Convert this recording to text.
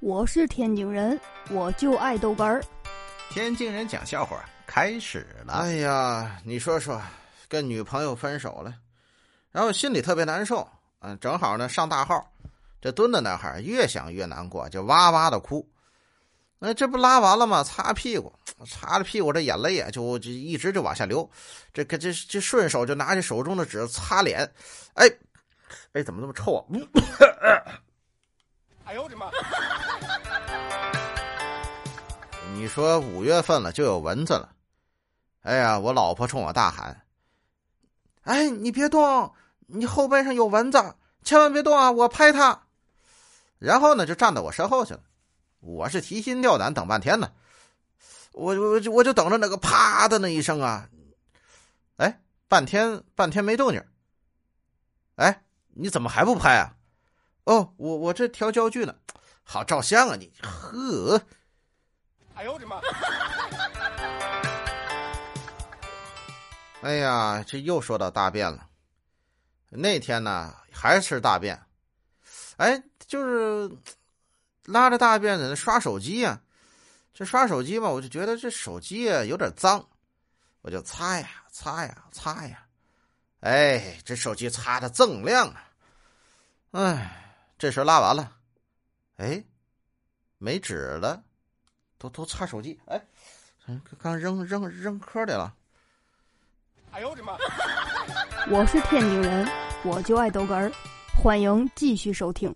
我是天津人，我就爱豆干儿。天津人讲笑话开始了。哎呀，你说说，跟女朋友分手了，然后心里特别难受。嗯，正好呢上大号，这蹲在那儿越想越难过，就哇哇的哭。那这不拉完了吗？擦屁股，擦着屁股，这眼泪呀就就一直就往下流。这个这这顺手就拿起手中的纸擦脸，哎哎，怎么那么臭啊？哎你说五月份了就有蚊子了，哎呀，我老婆冲我大喊：“哎，你别动，你后背上有蚊子，千万别动啊！我拍它。”然后呢，就站到我身后去了。我是提心吊胆等半天呢，我我我就等着那个啪的那一声啊，哎，半天半天没动静。哎，你怎么还不拍啊？哦，我我这调焦距呢，好照相啊你。呵，哎呦我的妈！哎呀，这又说到大便了。那天呢，还是大便，哎，就是。拉着大便在那刷手机呀，这刷手机嘛，我就觉得这手机啊有点脏，我就擦呀擦呀擦呀，哎，这手机擦的锃亮啊！哎，这时候拉完了，哎，没纸了，都都擦手机，哎，刚扔扔扔壳里了。哎呦我的妈！我是天津人，我就爱逗哏儿，欢迎继续收听。